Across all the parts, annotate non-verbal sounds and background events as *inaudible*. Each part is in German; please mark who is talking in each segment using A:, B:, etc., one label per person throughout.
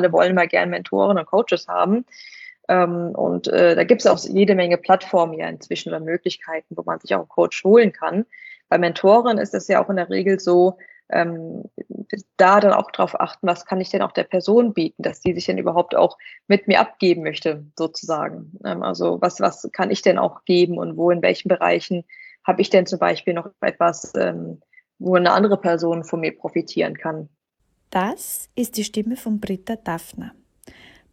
A: Alle wollen mal gern Mentoren und Coaches haben. Ähm, und äh, da gibt es auch jede Menge Plattformen ja inzwischen oder Möglichkeiten, wo man sich auch einen Coach holen kann. Bei Mentoren ist es ja auch in der Regel so, ähm, da dann auch darauf achten, was kann ich denn auch der Person bieten, dass die sich denn überhaupt auch mit mir abgeben möchte, sozusagen. Ähm, also was, was kann ich denn auch geben und wo, in welchen Bereichen habe ich denn zum Beispiel noch etwas, ähm, wo eine andere Person von mir profitieren kann.
B: Das ist die Stimme von Britta Daphner.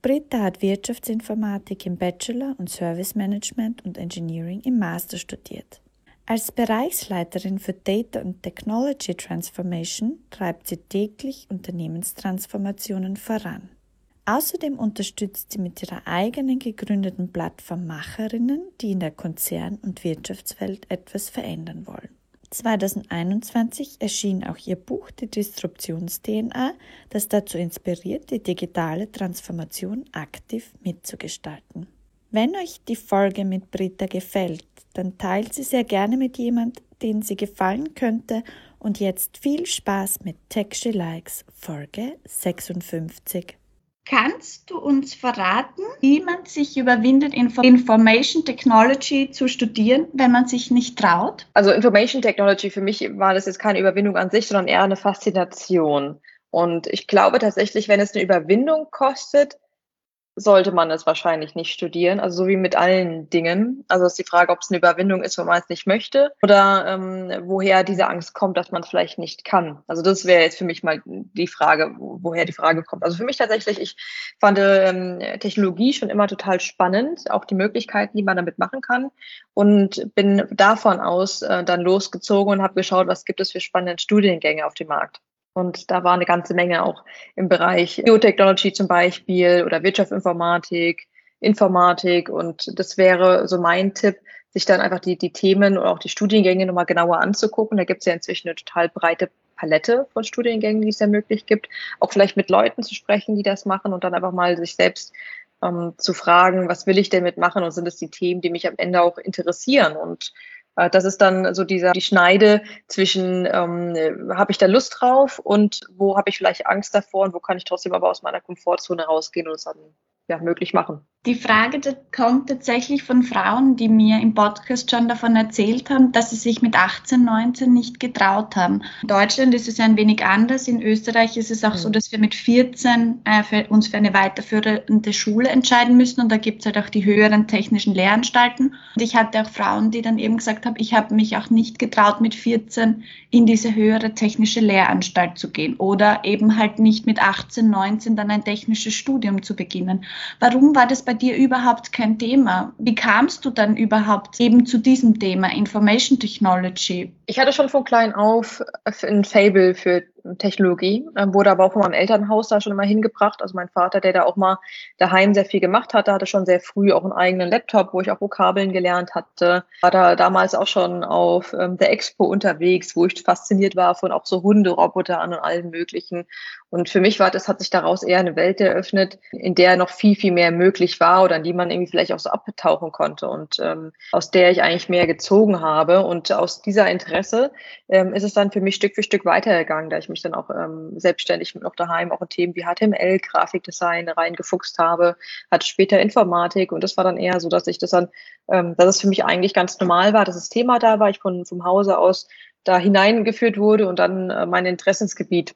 B: Britta hat Wirtschaftsinformatik im Bachelor und Service Management und Engineering im Master studiert. Als Bereichsleiterin für Data und Technology Transformation treibt sie täglich Unternehmenstransformationen voran. Außerdem unterstützt sie mit ihrer eigenen gegründeten Plattform Macherinnen, die in der Konzern- und Wirtschaftswelt etwas verändern wollen. 2021 erschien auch ihr Buch Die Disruptions-DNA, das dazu inspiriert, die digitale Transformation aktiv mitzugestalten. Wenn euch die Folge mit Britta gefällt, dann teilt sie sehr gerne mit jemand, den sie gefallen könnte. Und jetzt viel Spaß mit Tech She Likes Folge 56.
C: Kannst du uns verraten, wie man sich überwindet, Information Technology zu studieren, wenn man sich nicht traut?
A: Also Information Technology für mich war das jetzt keine Überwindung an sich, sondern eher eine Faszination. Und ich glaube tatsächlich, wenn es eine Überwindung kostet, sollte man es wahrscheinlich nicht studieren. Also so wie mit allen Dingen. Also ist die Frage, ob es eine Überwindung ist, wenn man es nicht möchte oder ähm, woher diese Angst kommt, dass man es vielleicht nicht kann. Also das wäre jetzt für mich mal die Frage, woher die Frage kommt. Also für mich tatsächlich, ich fand ähm, Technologie schon immer total spannend, auch die Möglichkeiten, die man damit machen kann und bin davon aus äh, dann losgezogen und habe geschaut, was gibt es für spannende Studiengänge auf dem Markt. Und da war eine ganze Menge auch im Bereich Biotechnology zum Beispiel oder Wirtschaftsinformatik, Informatik. Und das wäre so mein Tipp, sich dann einfach die, die Themen oder auch die Studiengänge nochmal genauer anzugucken. Da gibt es ja inzwischen eine total breite Palette von Studiengängen, die es ja möglich gibt. Auch vielleicht mit Leuten zu sprechen, die das machen und dann einfach mal sich selbst ähm, zu fragen, was will ich denn mitmachen und sind es die Themen, die mich am Ende auch interessieren und das ist dann so dieser die Schneide zwischen, ähm, habe ich da Lust drauf und wo habe ich vielleicht Angst davor und wo kann ich trotzdem aber aus meiner Komfortzone rausgehen und es dann ja, möglich machen.
C: Die Frage kommt tatsächlich von Frauen, die mir im Podcast schon davon erzählt haben, dass sie sich mit 18, 19 nicht getraut haben. In Deutschland ist es ein wenig anders. In Österreich ist es auch mhm. so, dass wir mit 14 äh, für uns für eine weiterführende Schule entscheiden müssen. Und da gibt es halt auch die höheren technischen Lehranstalten. Und ich hatte auch Frauen, die dann eben gesagt haben, ich habe mich auch nicht getraut, mit 14 in diese höhere technische Lehranstalt zu gehen. Oder eben halt nicht mit 18, 19 dann ein technisches Studium zu beginnen. Warum war das bei dir überhaupt kein Thema? Wie kamst du dann überhaupt eben zu diesem Thema Information Technology?
A: Ich hatte schon von klein auf ein Fable für Technologie, ähm, wurde aber auch von meinem Elternhaus da schon immer hingebracht. Also mein Vater, der da auch mal daheim sehr viel gemacht hatte, hatte schon sehr früh auch einen eigenen Laptop, wo ich auch Vokabeln gelernt hatte. War da damals auch schon auf ähm, der Expo unterwegs, wo ich fasziniert war von auch so Hunderobotern und allen möglichen. Und für mich war das, hat sich daraus eher eine Welt eröffnet, in der noch viel, viel mehr möglich war oder in die man irgendwie vielleicht auch so abtauchen konnte und ähm, aus der ich eigentlich mehr gezogen habe. Und aus dieser Interesse ähm, ist es dann für mich Stück für Stück weitergegangen, da ich mich mich dann auch ähm, selbstständig noch daheim auch in Themen wie HTML, Grafikdesign reingefuchst habe, hatte später Informatik und das war dann eher so, dass ich das dann, ähm, dass es für mich eigentlich ganz normal war, dass das Thema da war, ich von vom Hause aus da hineingeführt wurde und dann äh, mein Interessensgebiet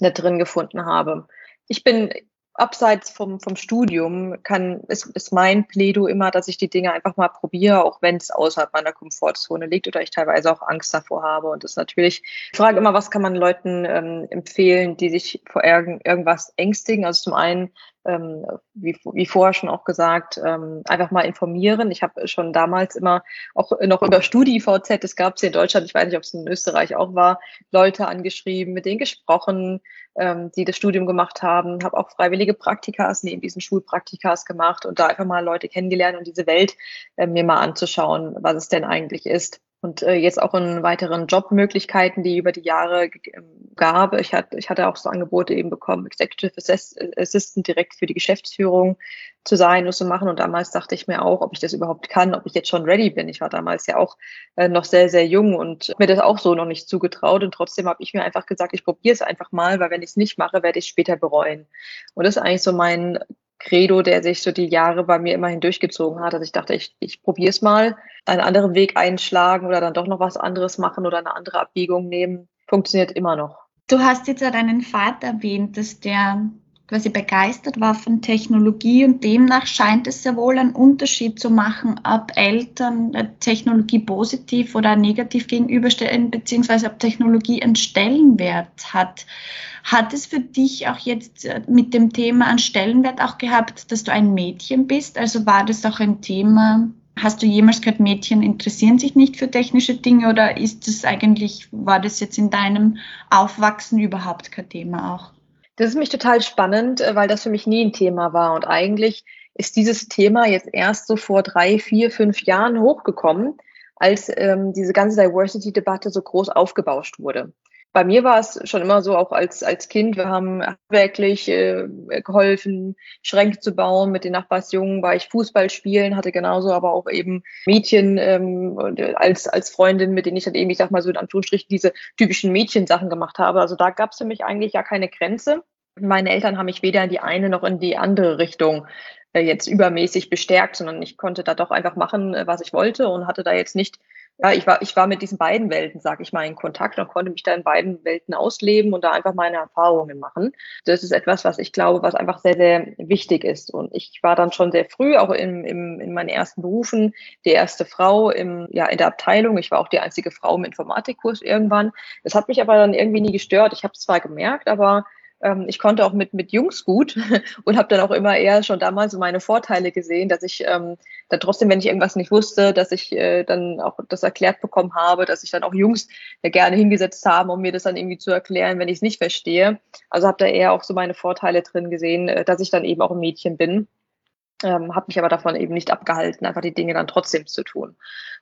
A: da drin gefunden habe. Ich bin abseits vom, vom Studium kann, ist, ist mein Plädo immer, dass ich die Dinge einfach mal probiere, auch wenn es außerhalb meiner Komfortzone liegt oder ich teilweise auch Angst davor habe. Und das ist natürlich, ich frage immer, was kann man Leuten ähm, empfehlen, die sich vor irgend, irgendwas ängstigen. Also zum einen ähm, wie, wie vorher schon auch gesagt, ähm, einfach mal informieren. Ich habe schon damals immer auch noch über StudiVZ, das gab es in Deutschland, ich weiß nicht, ob es in Österreich auch war, Leute angeschrieben, mit denen gesprochen, ähm, die das Studium gemacht haben, habe auch freiwillige Praktikas neben diesen Schulpraktikas gemacht und da einfach mal Leute kennengelernt und diese Welt äh, mir mal anzuschauen, was es denn eigentlich ist. Und äh, jetzt auch in weiteren Jobmöglichkeiten, die über die Jahre ähm, gab. Ich hatte, ich hatte auch so Angebote eben bekommen, Executive Assistant direkt für die Geschäftsführung zu sein und zu machen. Und damals dachte ich mir auch, ob ich das überhaupt kann, ob ich jetzt schon ready bin. Ich war damals ja auch äh, noch sehr, sehr jung und mir das auch so noch nicht zugetraut. Und trotzdem habe ich mir einfach gesagt, ich probiere es einfach mal, weil wenn ich es nicht mache, werde ich es später bereuen. Und das ist eigentlich so mein Credo, der sich so die Jahre bei mir immerhin durchgezogen hat. Also ich dachte, ich, ich probiere es mal, einen anderen Weg einschlagen oder dann doch noch was anderes machen oder eine andere Abbiegung nehmen. Funktioniert immer noch.
C: Du hast jetzt ja deinen Vater erwähnt, dass der quasi begeistert war von Technologie und demnach scheint es sehr wohl einen Unterschied zu machen, ob Eltern Technologie positiv oder negativ gegenüberstellen, beziehungsweise ob Technologie einen Stellenwert hat. Hat es für dich auch jetzt äh, mit dem Thema einen Stellenwert auch gehabt, dass du ein Mädchen bist? Also war das auch ein Thema? Hast du jemals gehört, Mädchen interessieren sich nicht für technische Dinge oder ist es eigentlich, war das jetzt in deinem Aufwachsen überhaupt kein Thema auch?
A: Das ist mich total spannend, äh, weil das für mich nie ein Thema war. Und eigentlich ist dieses Thema jetzt erst so vor drei, vier, fünf Jahren hochgekommen, als ähm, diese ganze Diversity-Debatte so groß aufgebauscht wurde bei mir war es schon immer so, auch als, als Kind, wir haben wirklich äh, geholfen, Schränke zu bauen. Mit den Nachbarsjungen war ich Fußball spielen, hatte genauso aber auch eben Mädchen ähm, als, als Freundin, mit denen ich dann eben, ich sag mal so in Anführungsstrichen, diese typischen Mädchensachen gemacht habe. Also da gab es für mich eigentlich ja keine Grenze. Meine Eltern haben mich weder in die eine noch in die andere Richtung äh, jetzt übermäßig bestärkt, sondern ich konnte da doch einfach machen, äh, was ich wollte und hatte da jetzt nicht ja, ich war, ich war mit diesen beiden Welten, sag ich mal, in Kontakt und konnte mich da in beiden Welten ausleben und da einfach meine Erfahrungen machen. Das ist etwas, was ich glaube, was einfach sehr, sehr wichtig ist. Und ich war dann schon sehr früh, auch im, im, in meinen ersten Berufen, die erste Frau im, ja, in der Abteilung. Ich war auch die einzige Frau im Informatikkurs irgendwann. Das hat mich aber dann irgendwie nie gestört. Ich habe es zwar gemerkt, aber ähm, ich konnte auch mit, mit Jungs gut *laughs* und habe dann auch immer eher schon damals so meine Vorteile gesehen, dass ich ähm, dann trotzdem, wenn ich irgendwas nicht wusste, dass ich äh, dann auch das erklärt bekommen habe, dass sich dann auch Jungs ja gerne hingesetzt haben, um mir das dann irgendwie zu erklären, wenn ich es nicht verstehe. Also habe da eher auch so meine Vorteile drin gesehen, äh, dass ich dann eben auch ein Mädchen bin ähm, habe mich aber davon eben nicht abgehalten, einfach die Dinge dann trotzdem zu tun.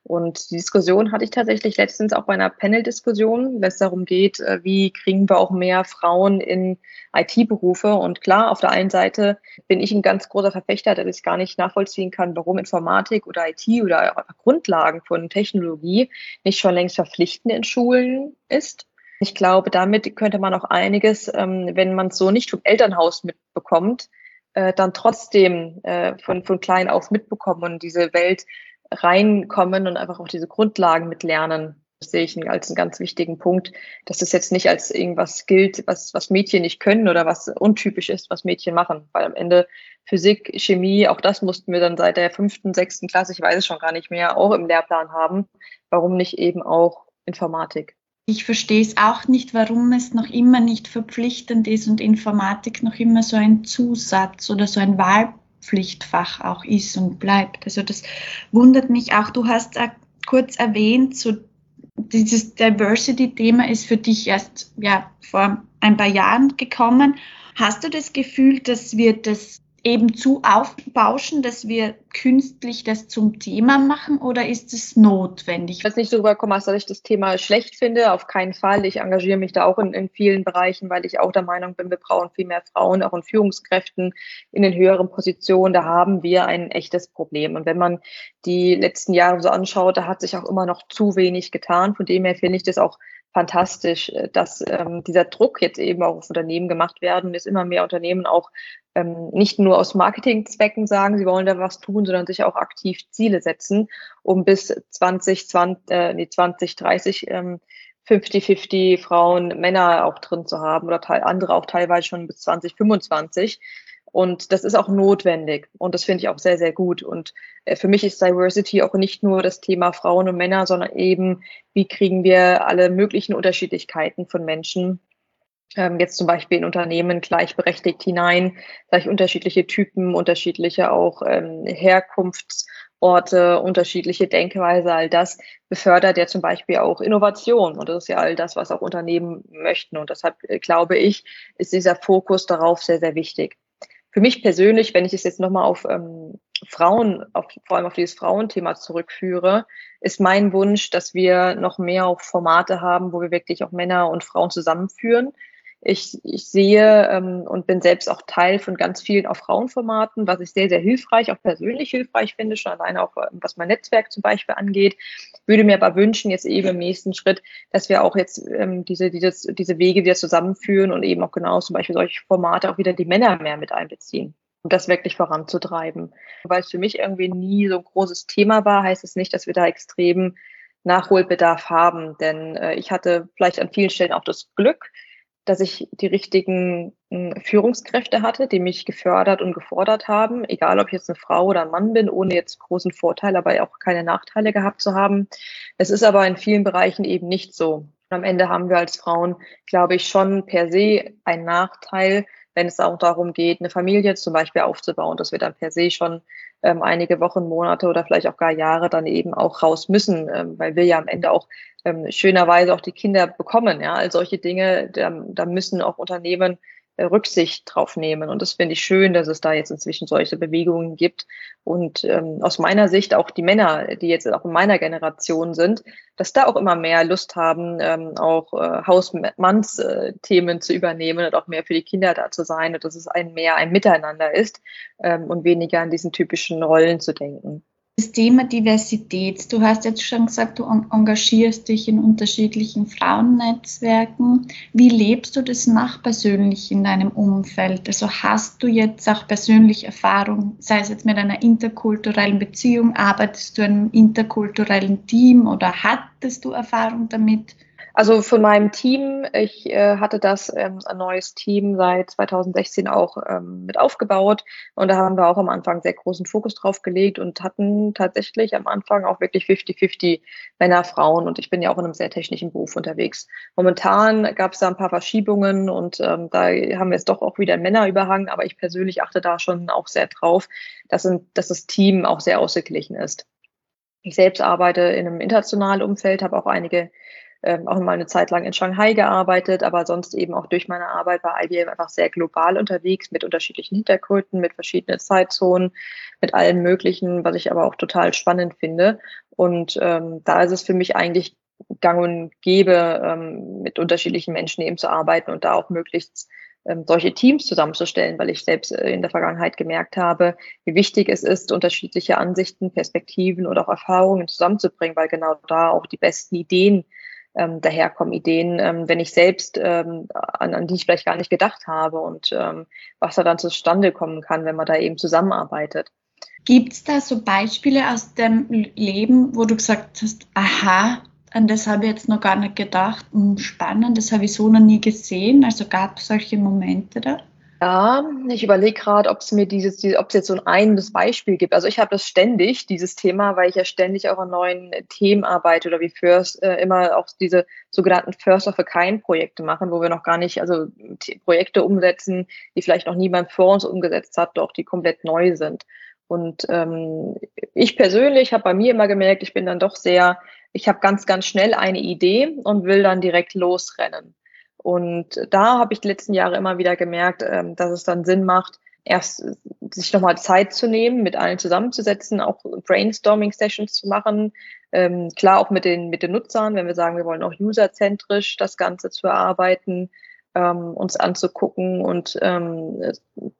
A: Und die Diskussion hatte ich tatsächlich letztens auch bei einer Panel-Diskussion, wenn es darum geht, äh, wie kriegen wir auch mehr Frauen in IT-Berufe. Und klar, auf der einen Seite bin ich ein ganz großer Verfechter, dass ich gar nicht nachvollziehen kann, warum Informatik oder IT oder Grundlagen von Technologie nicht schon längst verpflichtend in Schulen ist. Ich glaube, damit könnte man auch einiges, ähm, wenn man es so nicht vom Elternhaus mitbekommt, äh, dann trotzdem äh, von, von klein auf mitbekommen und diese Welt reinkommen und einfach auch diese Grundlagen mitlernen. Das sehe ich als einen ganz wichtigen Punkt, dass das jetzt nicht als irgendwas gilt, was, was Mädchen nicht können oder was untypisch ist, was Mädchen machen. Weil am Ende Physik, Chemie, auch das mussten wir dann seit der fünften, sechsten Klasse, ich weiß es schon gar nicht mehr, auch im Lehrplan haben. Warum nicht eben auch Informatik?
C: Ich verstehe es auch nicht, warum es noch immer nicht verpflichtend ist und Informatik noch immer so ein Zusatz oder so ein Wahlpflichtfach auch ist und bleibt. Also das wundert mich auch. Du hast kurz erwähnt, so dieses Diversity-Thema ist für dich erst ja, vor ein paar Jahren gekommen. Hast du das Gefühl, dass wir das eben zu aufbauschen, dass wir künstlich das zum Thema machen oder ist es notwendig?
A: Ich weiß nicht so rüberkommen, dass ich das Thema schlecht finde. Auf keinen Fall. Ich engagiere mich da auch in, in vielen Bereichen, weil ich auch der Meinung bin, wir brauchen viel mehr Frauen, auch in Führungskräften, in den höheren Positionen. Da haben wir ein echtes Problem. Und wenn man die letzten Jahre so anschaut, da hat sich auch immer noch zu wenig getan. Von dem her finde ich das auch fantastisch, äh, dass ähm, dieser Druck jetzt eben auch auf Unternehmen gemacht werden, dass immer mehr Unternehmen auch ähm, nicht nur aus Marketingzwecken sagen, sie wollen da was tun, sondern sich auch aktiv Ziele setzen, um bis 2020, äh, nee, 2030 ähm, 50-50 Frauen, Männer auch drin zu haben oder andere auch teilweise schon bis 2025. Und das ist auch notwendig. Und das finde ich auch sehr, sehr gut. Und äh, für mich ist Diversity auch nicht nur das Thema Frauen und Männer, sondern eben, wie kriegen wir alle möglichen Unterschiedlichkeiten von Menschen ähm, jetzt zum Beispiel in Unternehmen gleichberechtigt hinein, gleich unterschiedliche Typen, unterschiedliche auch ähm, Herkunftsorte, unterschiedliche Denkweise, all das befördert ja zum Beispiel auch Innovation. Und das ist ja all das, was auch Unternehmen möchten. Und deshalb äh, glaube ich, ist dieser Fokus darauf sehr, sehr wichtig für mich persönlich, wenn ich es jetzt nochmal auf, ähm, Frauen, auf, vor allem auf dieses Frauenthema zurückführe, ist mein Wunsch, dass wir noch mehr auch Formate haben, wo wir wirklich auch Männer und Frauen zusammenführen. Ich, ich sehe ähm, und bin selbst auch Teil von ganz vielen auch Frauenformaten, was ich sehr, sehr hilfreich, auch persönlich hilfreich finde, schon alleine auch was mein Netzwerk zum Beispiel angeht. Würde mir aber wünschen, jetzt eben im nächsten Schritt, dass wir auch jetzt ähm, diese, dieses, diese Wege wieder zusammenführen und eben auch genau zum Beispiel solche Formate auch wieder die Männer mehr mit einbeziehen um das wirklich voranzutreiben. Weil es für mich irgendwie nie so ein großes Thema war, heißt es nicht, dass wir da extrem Nachholbedarf haben. Denn äh, ich hatte vielleicht an vielen Stellen auch das Glück, dass ich die richtigen äh, Führungskräfte hatte, die mich gefördert und gefordert haben, egal ob ich jetzt eine Frau oder ein Mann bin, ohne jetzt großen Vorteil, aber auch keine Nachteile gehabt zu haben. Es ist aber in vielen Bereichen eben nicht so. am Ende haben wir als Frauen, glaube ich, schon per se einen Nachteil, wenn es auch darum geht, eine Familie zum Beispiel aufzubauen, dass wir dann per se schon ähm, einige Wochen, Monate oder vielleicht auch gar Jahre dann eben auch raus müssen, ähm, weil wir ja am Ende auch ähm, schönerweise auch die Kinder bekommen. Ja, all solche Dinge, da, da müssen auch Unternehmen äh, Rücksicht drauf nehmen. Und das finde ich schön, dass es da jetzt inzwischen solche Bewegungen gibt. Und ähm, aus meiner Sicht auch die Männer, die jetzt auch in meiner Generation sind, dass da auch immer mehr Lust haben, ähm, auch äh, Hausmannsthemen äh, zu übernehmen und auch mehr für die Kinder da zu sein und dass es ein mehr ein Miteinander ist ähm, und weniger an diesen typischen Rollen zu denken.
C: Das Thema Diversität. Du hast jetzt schon gesagt, du engagierst dich in unterschiedlichen Frauennetzwerken. Wie lebst du das nach persönlich in deinem Umfeld? Also hast du jetzt auch persönlich Erfahrung, sei es jetzt mit einer interkulturellen Beziehung, arbeitest du in einem interkulturellen Team oder hattest du Erfahrung damit?
A: Also von meinem Team, ich äh, hatte das ähm, ein neues Team seit 2016 auch ähm, mit aufgebaut und da haben wir auch am Anfang sehr großen Fokus drauf gelegt und hatten tatsächlich am Anfang auch wirklich 50-50 Männer, Frauen und ich bin ja auch in einem sehr technischen Beruf unterwegs. Momentan gab es da ein paar Verschiebungen und ähm, da haben wir jetzt doch auch wieder einen Männerüberhang, aber ich persönlich achte da schon auch sehr drauf, dass, dass das Team auch sehr ausgeglichen ist. Ich selbst arbeite in einem internationalen Umfeld, habe auch einige ähm, auch mal eine Zeit lang in Shanghai gearbeitet, aber sonst eben auch durch meine Arbeit bei IBM einfach sehr global unterwegs mit unterschiedlichen Hintergründen, mit verschiedenen Zeitzonen, mit allem Möglichen, was ich aber auch total spannend finde. Und ähm, da ist es für mich eigentlich gang und gäbe, ähm, mit unterschiedlichen Menschen eben zu arbeiten und da auch möglichst ähm, solche Teams zusammenzustellen, weil ich selbst äh, in der Vergangenheit gemerkt habe, wie wichtig es ist, unterschiedliche Ansichten, Perspektiven oder auch Erfahrungen zusammenzubringen, weil genau da auch die besten Ideen ähm, daherkommen, Ideen, ähm, wenn ich selbst ähm, an, an die ich vielleicht gar nicht gedacht habe und ähm, was da dann zustande kommen kann, wenn man da eben zusammenarbeitet.
C: Gibt es da so Beispiele aus dem Leben, wo du gesagt hast, aha, an das habe ich jetzt noch gar nicht gedacht, hm, spannend, das habe ich so noch nie gesehen. Also gab es solche Momente da?
A: Ja, ich überlege gerade, ob es mir dieses, ob es jetzt so ein eines Beispiel gibt. Also ich habe das ständig, dieses Thema, weil ich ja ständig auch an neuen Themen arbeite oder wie First äh, immer auch diese sogenannten First of a Kind Projekte machen, wo wir noch gar nicht, also Projekte umsetzen, die vielleicht noch niemand vor uns umgesetzt hat, doch die komplett neu sind. Und ähm, ich persönlich habe bei mir immer gemerkt, ich bin dann doch sehr, ich habe ganz, ganz schnell eine Idee und will dann direkt losrennen. Und da habe ich die letzten Jahre immer wieder gemerkt, ähm, dass es dann Sinn macht, erst sich nochmal Zeit zu nehmen, mit allen zusammenzusetzen, auch Brainstorming-Sessions zu machen. Ähm, klar auch mit den, mit den Nutzern, wenn wir sagen, wir wollen auch userzentrisch das Ganze zu erarbeiten, ähm, uns anzugucken. Und ähm,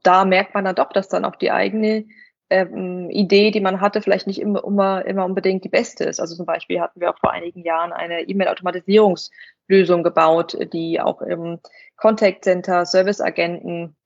A: da merkt man dann doch, dass dann auch die eigene ähm, Idee, die man hatte, vielleicht nicht immer, immer, immer unbedingt die beste ist. Also zum Beispiel hatten wir auch vor einigen Jahren eine E-Mail-Automatisierungslösung gebaut, die auch im Contact Center Serviceagenten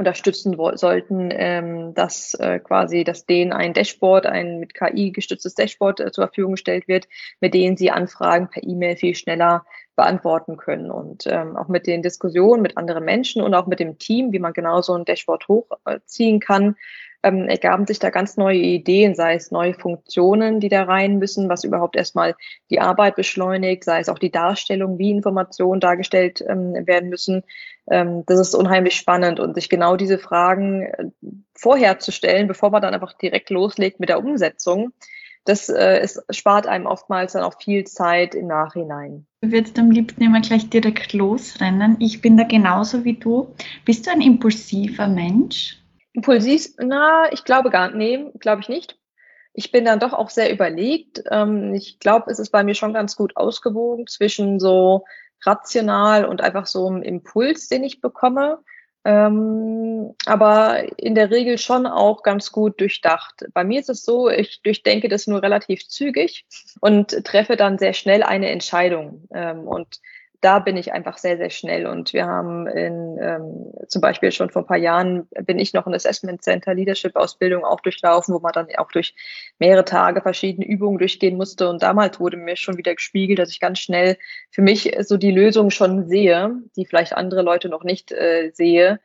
A: unterstützen sollten, ähm, dass äh, quasi, dass denen ein Dashboard, ein mit KI gestütztes Dashboard äh, zur Verfügung gestellt wird, mit denen sie Anfragen per E-Mail viel schneller beantworten können. Und ähm, auch mit den Diskussionen mit anderen Menschen und auch mit dem Team, wie man genau so ein Dashboard hochziehen kann, ähm, ergaben sich da ganz neue Ideen, sei es neue Funktionen, die da rein müssen, was überhaupt erstmal die Arbeit beschleunigt, sei es auch die Darstellung, wie Informationen dargestellt ähm, werden müssen. Ähm, das ist unheimlich spannend und sich genau diese Fragen äh, vorher zu stellen, bevor man dann einfach direkt loslegt mit der Umsetzung. Das äh, ist, spart einem oftmals dann auch viel Zeit im Nachhinein.
C: Du würdest am liebsten immer gleich direkt losrennen. Ich bin da genauso wie du. Bist du ein impulsiver Mensch?
A: Impulsiv, na, ich glaube gar nicht, nee, glaube ich nicht. Ich bin dann doch auch sehr überlegt. Ähm, ich glaube, es ist bei mir schon ganz gut ausgewogen zwischen so rational und einfach so einem Impuls, den ich bekomme. Ähm, aber in der Regel schon auch ganz gut durchdacht. Bei mir ist es so, ich durchdenke das nur relativ zügig und treffe dann sehr schnell eine Entscheidung. Ähm, und da bin ich einfach sehr, sehr schnell. Und wir haben in, ähm, zum Beispiel schon vor ein paar Jahren bin ich noch ein Assessment Center Leadership Ausbildung auch durchlaufen, wo man dann auch durch mehrere Tage verschiedene Übungen durchgehen musste. Und damals wurde mir schon wieder gespiegelt, dass ich ganz schnell für mich so die Lösung schon sehe, die vielleicht andere Leute noch nicht äh, sehe.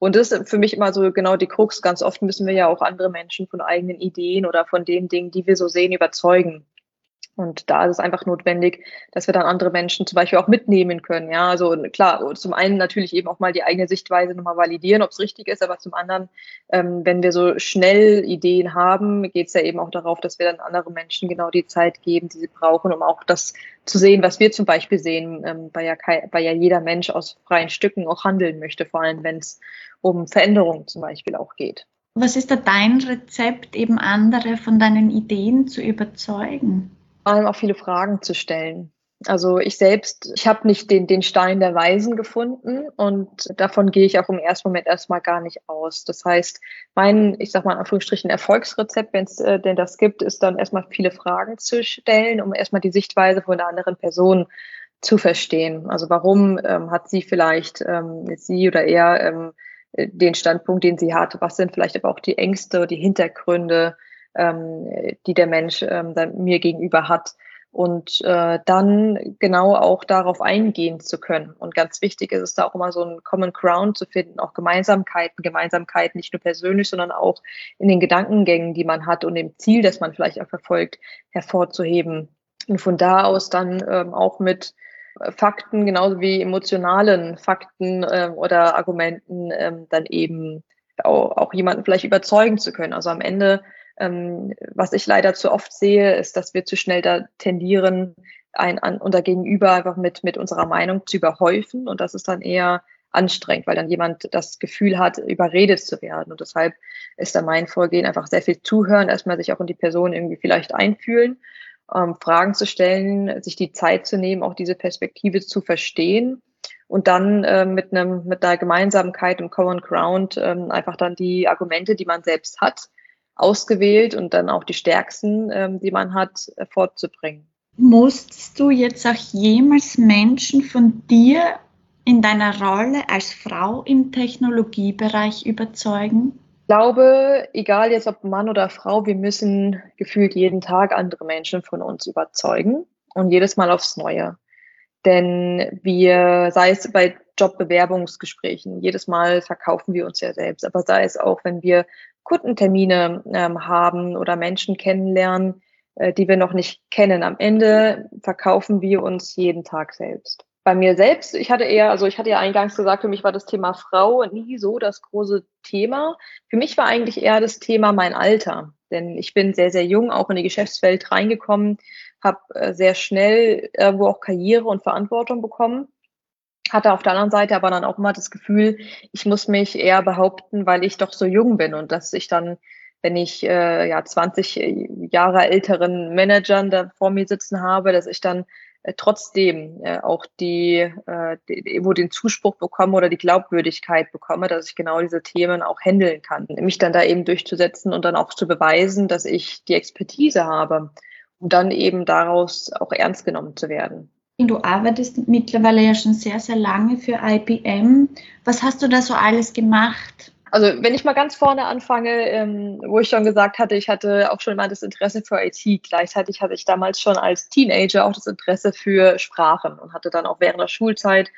A: Und das ist für mich immer so genau die Krux. Ganz oft müssen wir ja auch andere Menschen von eigenen Ideen oder von den Dingen, die wir so sehen, überzeugen. Und da ist es einfach notwendig, dass wir dann andere Menschen zum Beispiel auch mitnehmen können. Ja, also klar, zum einen natürlich eben auch mal die eigene Sichtweise nochmal validieren, ob es richtig ist, aber zum anderen, ähm, wenn wir so schnell Ideen haben, geht es ja eben auch darauf, dass wir dann anderen Menschen genau die Zeit geben, die sie brauchen, um auch das zu sehen, was wir zum Beispiel sehen, ähm, weil, ja weil ja jeder Mensch aus freien Stücken auch handeln möchte, vor allem wenn es um Veränderungen zum Beispiel auch geht.
C: Was ist da dein Rezept, eben andere von deinen Ideen zu überzeugen?
A: Vor allem auch viele Fragen zu stellen. Also ich selbst, ich habe nicht den, den Stein der Weisen gefunden und davon gehe ich auch im ersten Moment erstmal gar nicht aus. Das heißt, mein, ich sag mal in Anführungsstrichen, Erfolgsrezept, wenn es äh, denn das gibt, ist dann erstmal viele Fragen zu stellen, um erstmal die Sichtweise von einer anderen Person zu verstehen. Also warum ähm, hat sie vielleicht, ähm, sie oder er, ähm, den Standpunkt, den sie hat? Was sind vielleicht aber auch die Ängste, die Hintergründe? Ähm, die der Mensch ähm, mir gegenüber hat. Und äh, dann genau auch darauf eingehen zu können. Und ganz wichtig ist es da auch immer so ein Common Ground zu finden, auch Gemeinsamkeiten, Gemeinsamkeiten nicht nur persönlich, sondern auch in den Gedankengängen, die man hat und dem Ziel, das man vielleicht auch verfolgt, hervorzuheben. Und von da aus dann ähm, auch mit Fakten, genauso wie emotionalen Fakten ähm, oder Argumenten ähm, dann eben auch, auch jemanden vielleicht überzeugen zu können. Also am Ende ähm, was ich leider zu oft sehe, ist, dass wir zu schnell da tendieren, ein, an, unser Gegenüber einfach mit, mit unserer Meinung zu überhäufen. Und das ist dann eher anstrengend, weil dann jemand das Gefühl hat, überredet zu werden. Und deshalb ist dann mein Vorgehen einfach sehr viel zuhören, erstmal sich auch in die Person irgendwie vielleicht einfühlen, ähm, Fragen zu stellen, sich die Zeit zu nehmen, auch diese Perspektive zu verstehen und dann äh, mit einem mit einer Gemeinsamkeit im Common Ground ähm, einfach dann die Argumente, die man selbst hat, ausgewählt und dann auch die stärksten, ähm, die man hat, äh, fortzubringen.
C: Musstest du jetzt auch jemals Menschen von dir in deiner Rolle als Frau im Technologiebereich überzeugen?
A: Ich glaube, egal jetzt ob Mann oder Frau, wir müssen gefühlt jeden Tag andere Menschen von uns überzeugen und jedes Mal aufs Neue. Denn wir, sei es bei Jobbewerbungsgesprächen, jedes Mal verkaufen wir uns ja selbst, aber sei es auch, wenn wir Kundentermine ähm, haben oder Menschen kennenlernen, äh, die wir noch nicht kennen. Am Ende verkaufen wir uns jeden Tag selbst. Bei mir selbst, ich hatte eher, also ich hatte ja eingangs gesagt, für mich war das Thema Frau nie so das große Thema. Für mich war eigentlich eher das Thema mein Alter. Denn ich bin sehr, sehr jung auch in die Geschäftswelt reingekommen, habe äh, sehr schnell irgendwo auch Karriere und Verantwortung bekommen hatte auf der anderen Seite aber dann auch immer das Gefühl, ich muss mich eher behaupten, weil ich doch so jung bin und dass ich dann, wenn ich äh, ja 20 Jahre älteren Managern da vor mir sitzen habe, dass ich dann äh, trotzdem äh, auch die, äh, wo den Zuspruch bekomme oder die Glaubwürdigkeit bekomme, dass ich genau diese Themen auch handeln kann. Mich dann da eben durchzusetzen und dann auch zu beweisen, dass ich die Expertise habe, um dann eben daraus auch ernst genommen zu werden.
C: Du arbeitest mittlerweile ja schon sehr, sehr lange für IBM. Was hast du da so alles gemacht?
A: Also wenn ich mal ganz vorne anfange, ähm, wo ich schon gesagt hatte, ich hatte auch schon mal das Interesse für IT. Gleichzeitig hatte ich damals schon als Teenager auch das Interesse für Sprachen und hatte dann auch während der Schulzeit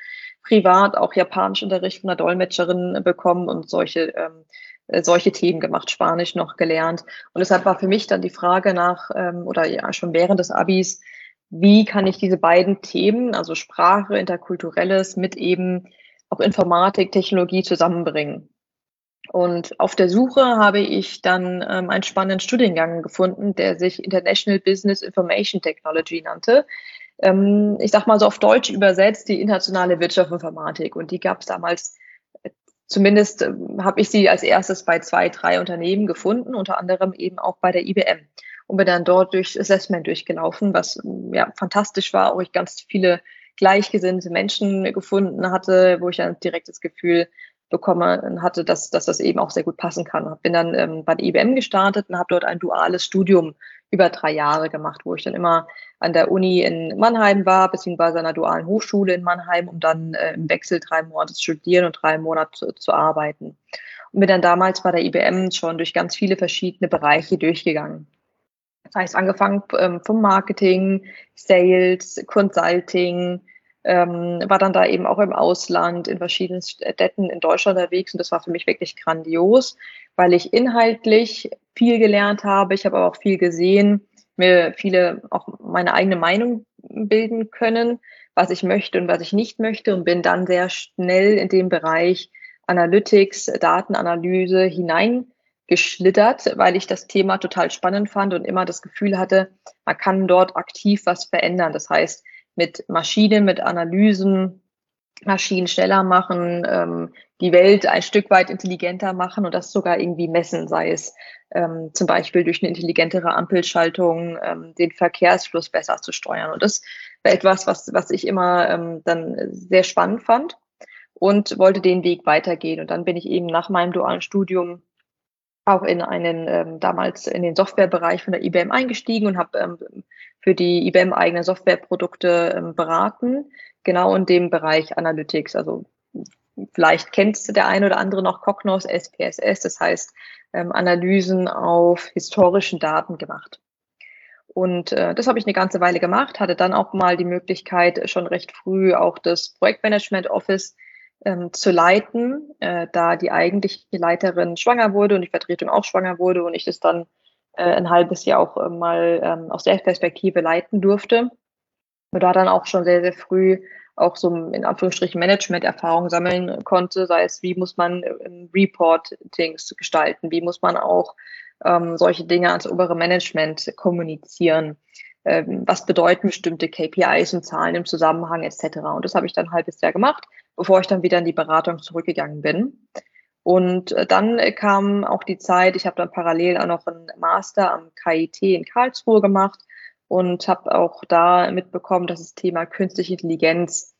A: privat auch Japanischunterricht von einer Dolmetscherin bekommen und solche ähm, äh, solche Themen gemacht, Spanisch noch gelernt. Und deshalb war für mich dann die Frage nach, ähm, oder ja schon während des Abis, wie kann ich diese beiden Themen, also Sprache, Interkulturelles, mit eben auch Informatik, Technologie zusammenbringen. Und auf der Suche habe ich dann ähm, einen spannenden Studiengang gefunden, der sich International Business Information Technology nannte. Ähm, ich sag mal so auf Deutsch übersetzt die internationale Wirtschaftsinformatik. Und die gab es damals zumindest äh, habe ich sie als erstes bei zwei, drei Unternehmen gefunden, unter anderem eben auch bei der IBM. Und bin dann dort durchs Assessment durchgelaufen, was ja fantastisch war, wo ich ganz viele gleichgesinnte Menschen gefunden hatte, wo ich dann direkt das Gefühl bekommen hatte, dass, dass das eben auch sehr gut passen kann. Bin dann ähm, bei der IBM gestartet und habe dort ein duales Studium über drei Jahre gemacht, wo ich dann immer an der Uni in Mannheim war, beziehungsweise an der dualen Hochschule in Mannheim, um dann äh, im Wechsel drei Monate zu studieren und drei Monate zu, zu arbeiten. Und bin dann damals bei der IBM schon durch ganz viele verschiedene Bereiche durchgegangen. Das heißt, angefangen ähm, vom Marketing, Sales, Consulting, ähm, war dann da eben auch im Ausland, in verschiedenen Städten in Deutschland unterwegs und das war für mich wirklich grandios, weil ich inhaltlich viel gelernt habe. Ich habe aber auch viel gesehen, mir viele auch meine eigene Meinung bilden können, was ich möchte und was ich nicht möchte und bin dann sehr schnell in den Bereich Analytics, Datenanalyse hineingeschlittert, weil ich das Thema total spannend fand und immer das Gefühl hatte, man kann dort aktiv was verändern. Das heißt, mit Maschinen, mit Analysen, Maschinen schneller machen, ähm, die Welt ein Stück weit intelligenter machen und das sogar irgendwie messen, sei es ähm, zum Beispiel durch eine intelligentere Ampelschaltung ähm, den Verkehrsfluss besser zu steuern. Und das war etwas, was, was ich immer ähm, dann sehr spannend fand und wollte den Weg weitergehen. Und dann bin ich eben nach meinem dualen Studium auch in einen ähm, damals in den Softwarebereich von der IBM eingestiegen und habe ähm, für die IBM eigene Softwareprodukte ähm, beraten, genau in dem Bereich Analytics. Also vielleicht kennst der eine oder andere noch Cognos SPSS, das heißt ähm, Analysen auf historischen Daten gemacht. Und äh, das habe ich eine ganze Weile gemacht, hatte dann auch mal die Möglichkeit, schon recht früh auch das Projektmanagement Office ähm, zu leiten, äh, da die eigentliche Leiterin schwanger wurde und die Vertretung auch schwanger wurde und ich das dann äh, ein halbes Jahr auch äh, mal ähm, aus der Perspektive leiten durfte. Und da dann auch schon sehr, sehr früh auch so in Anführungsstrichen Management-Erfahrung sammeln konnte, sei es, wie muss man ähm, Reportings gestalten, wie muss man auch ähm, solche Dinge ans obere Management kommunizieren, ähm, was bedeuten bestimmte KPIs und Zahlen im Zusammenhang etc. Und das habe ich dann ein halbes Jahr gemacht, bevor ich dann wieder in die Beratung zurückgegangen bin. Und äh, dann kam auch die Zeit, ich habe dann parallel auch noch einen Master am KIT in Karlsruhe gemacht und habe auch da mitbekommen, dass das Thema künstliche Intelligenz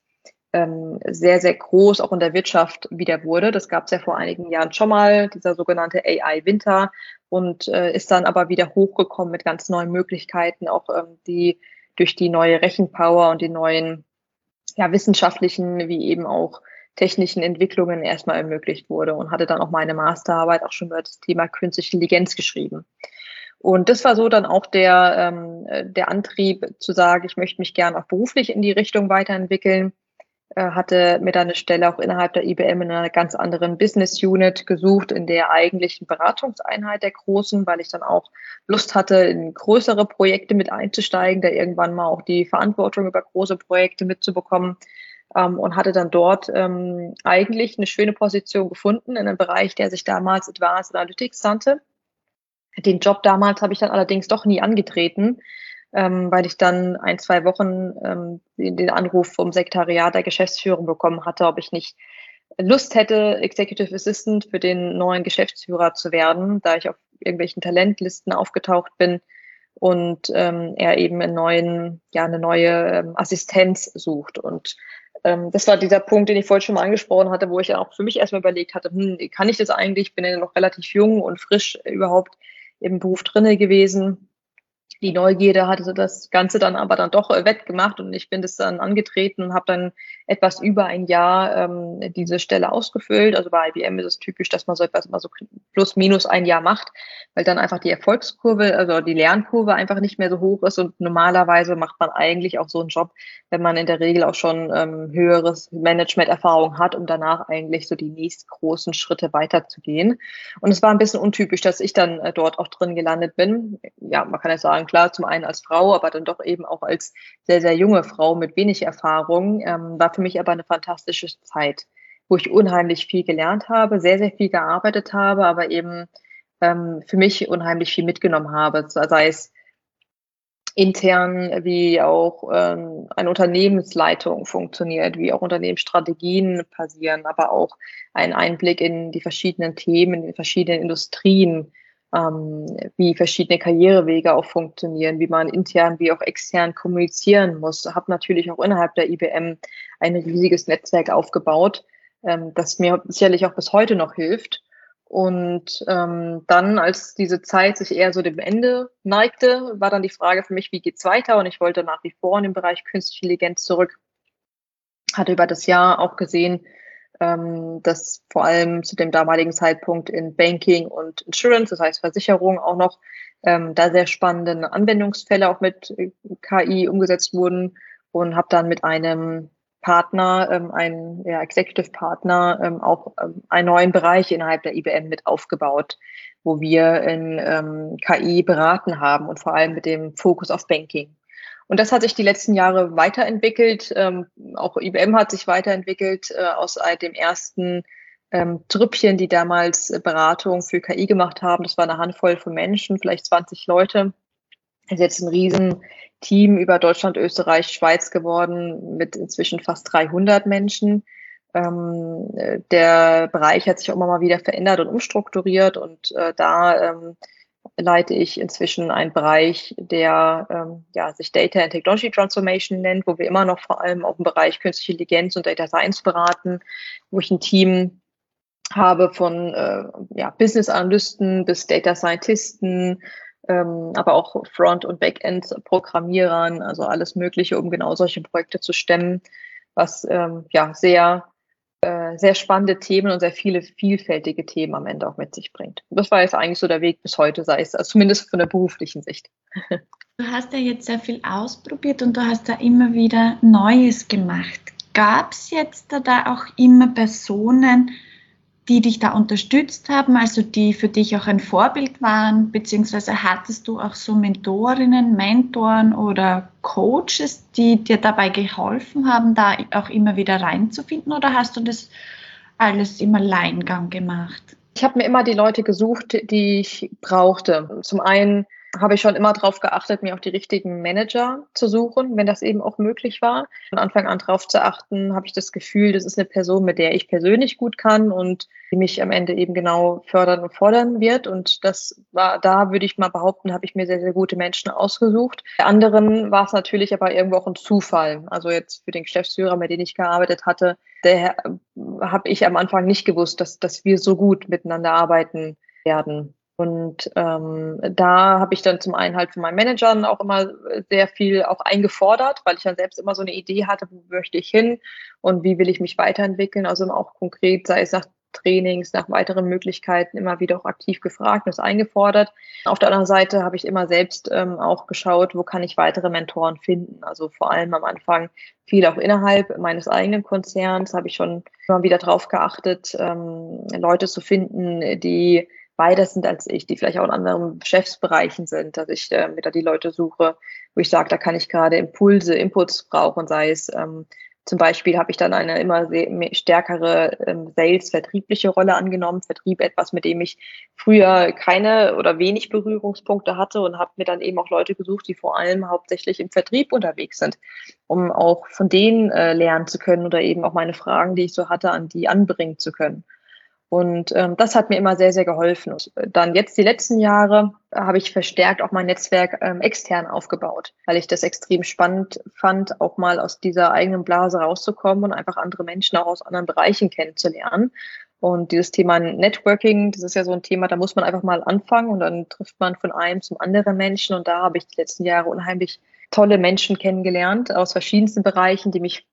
A: ähm, sehr, sehr groß auch in der Wirtschaft wieder wurde. Das gab es ja vor einigen Jahren schon mal, dieser sogenannte AI-Winter und äh, ist dann aber wieder hochgekommen mit ganz neuen Möglichkeiten, auch ähm, die durch die neue Rechenpower und die neuen ja, wissenschaftlichen wie eben auch technischen Entwicklungen erstmal ermöglicht wurde und hatte dann auch meine Masterarbeit auch schon über das Thema künstliche Intelligenz geschrieben. Und das war so dann auch der, ähm, der Antrieb zu sagen, ich möchte mich gern auch beruflich in die Richtung weiterentwickeln. Äh, hatte mir dann eine Stelle auch innerhalb der IBM in einer ganz anderen Business Unit gesucht, in der eigentlichen Beratungseinheit der Großen, weil ich dann auch Lust hatte, in größere Projekte mit einzusteigen, da irgendwann mal auch die Verantwortung über große Projekte mitzubekommen ähm, und hatte dann dort ähm, eigentlich eine schöne Position gefunden in einem Bereich, der sich damals Advanced Analytics nannte. Den Job damals habe ich dann allerdings doch nie angetreten, ähm, weil ich dann ein, zwei Wochen ähm, den Anruf vom Sekretariat der Geschäftsführung bekommen hatte, ob ich nicht Lust hätte, Executive Assistant für den neuen Geschäftsführer zu werden, da ich auf irgendwelchen Talentlisten aufgetaucht bin und ähm, er eben einen neuen, ja, eine neue ähm, Assistenz sucht. Und ähm, das war dieser Punkt, den ich vorhin schon mal angesprochen hatte, wo ich ja auch für mich erstmal überlegt hatte, hm, kann ich das eigentlich? Ich bin ja noch relativ jung und frisch überhaupt im Beruf drinne gewesen die Neugierde hatte das Ganze dann aber dann doch äh, wettgemacht und ich bin das dann angetreten und habe dann etwas über ein Jahr ähm, diese Stelle ausgefüllt. Also bei IBM ist es typisch, dass man so etwas immer so plus minus ein Jahr macht, weil dann einfach die Erfolgskurve, also die Lernkurve einfach nicht mehr so hoch ist und normalerweise macht man eigentlich auch so einen Job, wenn man in der Regel auch schon ähm, höheres Management-Erfahrung hat, um danach eigentlich so die nächsten großen Schritte weiterzugehen. Und es war ein bisschen untypisch, dass ich dann äh, dort auch drin gelandet bin. Ja, man kann ja sagen, klar, zum einen als Frau, aber dann doch eben auch als sehr, sehr junge Frau mit wenig Erfahrung. Ähm, war für mich aber eine fantastische Zeit, wo ich unheimlich viel gelernt habe, sehr, sehr viel gearbeitet habe, aber eben ähm, für mich unheimlich viel mitgenommen habe. Sei es intern, wie auch ähm, eine Unternehmensleitung funktioniert, wie auch Unternehmensstrategien passieren, aber auch ein Einblick in die verschiedenen Themen, in die verschiedenen Industrien, ähm, wie verschiedene Karrierewege auch funktionieren, wie man intern wie auch extern kommunizieren muss. Habe natürlich auch innerhalb der IBM ein riesiges Netzwerk aufgebaut, ähm, das mir sicherlich auch bis heute noch hilft und ähm, dann, als diese Zeit sich eher so dem Ende neigte, war dann die Frage für mich, wie geht's weiter? Und ich wollte nach wie vor in den Bereich künstliche Intelligenz zurück. Hatte über das Jahr auch gesehen, ähm, dass vor allem zu dem damaligen Zeitpunkt in Banking und Insurance, das heißt Versicherung, auch noch ähm, da sehr spannende Anwendungsfälle auch mit KI umgesetzt wurden und habe dann mit einem Partner, ähm, ein ja, Executive Partner, ähm, auch ähm, einen neuen Bereich innerhalb der IBM mit aufgebaut, wo wir in ähm, KI beraten haben und vor allem mit dem Fokus auf Banking. Und das hat sich die letzten Jahre weiterentwickelt. Ähm, auch IBM hat sich weiterentwickelt äh, aus dem ersten ähm, Trüppchen, die damals Beratung für KI gemacht haben. Das war eine Handvoll von Menschen, vielleicht 20 Leute. Das ist jetzt ein riesen Team über Deutschland, Österreich, Schweiz geworden mit inzwischen fast 300 Menschen. Ähm, der Bereich hat sich auch immer mal wieder verändert und umstrukturiert und äh, da ähm, leite ich inzwischen einen Bereich, der ähm, ja, sich Data and Technology Transformation nennt, wo wir immer noch vor allem auf dem Bereich künstliche Intelligenz und Data Science beraten, wo ich ein Team habe von äh, ja, Business Analysten bis Data Scientisten, ähm, aber auch Front- und Backend-Programmierern, also alles Mögliche, um genau solche Projekte zu stemmen, was ähm, ja sehr, äh, sehr spannende Themen und sehr viele vielfältige Themen am Ende auch mit sich bringt. Das war jetzt eigentlich so der Weg bis heute, sei es also zumindest von der beruflichen Sicht. *laughs*
C: Du hast ja jetzt sehr viel ausprobiert und du hast da immer wieder Neues gemacht. Gab es jetzt da auch immer Personen, die dich da unterstützt haben, also die für dich auch ein Vorbild waren, beziehungsweise hattest du auch so Mentorinnen, Mentoren oder Coaches, die dir dabei geholfen haben, da auch immer wieder reinzufinden oder hast du das alles im Alleingang gemacht?
A: Ich habe mir immer die Leute gesucht, die ich brauchte. Zum einen habe ich schon immer darauf geachtet, mir auch die richtigen Manager zu suchen, wenn das eben auch möglich war. Von Anfang an darauf zu achten, habe ich das Gefühl, das ist eine Person, mit der ich persönlich gut kann und die mich am Ende eben genau fördern und fordern wird. Und das war, da würde ich mal behaupten, habe ich mir sehr, sehr gute Menschen ausgesucht. Bei anderen war es natürlich aber irgendwo auch ein Zufall. Also jetzt für den Geschäftsführer, mit dem ich gearbeitet hatte, der äh, habe ich am Anfang nicht gewusst, dass, dass wir so gut miteinander arbeiten werden. Und ähm, da habe ich dann zum einen halt von meinen Managern auch immer sehr viel auch eingefordert, weil ich dann selbst immer so eine Idee hatte, wo möchte ich hin und wie will ich mich weiterentwickeln. Also auch konkret, sei es nach Trainings, nach weiteren Möglichkeiten immer wieder auch aktiv gefragt und es eingefordert. Auf der anderen Seite habe ich immer selbst ähm, auch geschaut, wo kann ich weitere Mentoren finden. Also vor allem am Anfang viel auch innerhalb meines eigenen Konzerns habe ich schon immer wieder darauf geachtet, ähm, Leute zu finden, die weiter sind als ich, die vielleicht auch in anderen Geschäftsbereichen sind, dass ich äh, mir da die Leute suche, wo ich sage, da kann ich gerade Impulse, Inputs brauchen, sei es ähm, zum Beispiel habe ich dann eine immer stärkere ähm, Sales-vertriebliche Rolle angenommen. Vertrieb etwas, mit dem ich früher keine oder wenig Berührungspunkte hatte und habe mir dann eben auch Leute gesucht, die vor allem hauptsächlich im Vertrieb unterwegs sind, um auch von denen äh, lernen zu können oder eben auch meine Fragen, die ich so hatte, an die anbringen zu können. Und ähm, das hat mir immer sehr, sehr geholfen. Und dann jetzt die letzten Jahre habe ich verstärkt auch mein Netzwerk ähm, extern aufgebaut, weil ich das extrem spannend fand, auch mal aus dieser eigenen Blase rauszukommen und einfach andere Menschen auch aus anderen Bereichen kennenzulernen. Und dieses Thema Networking, das ist ja so ein Thema, da muss man einfach mal anfangen und dann trifft man von einem zum anderen Menschen. Und da habe ich die letzten Jahre unheimlich tolle Menschen kennengelernt aus verschiedensten Bereichen, die mich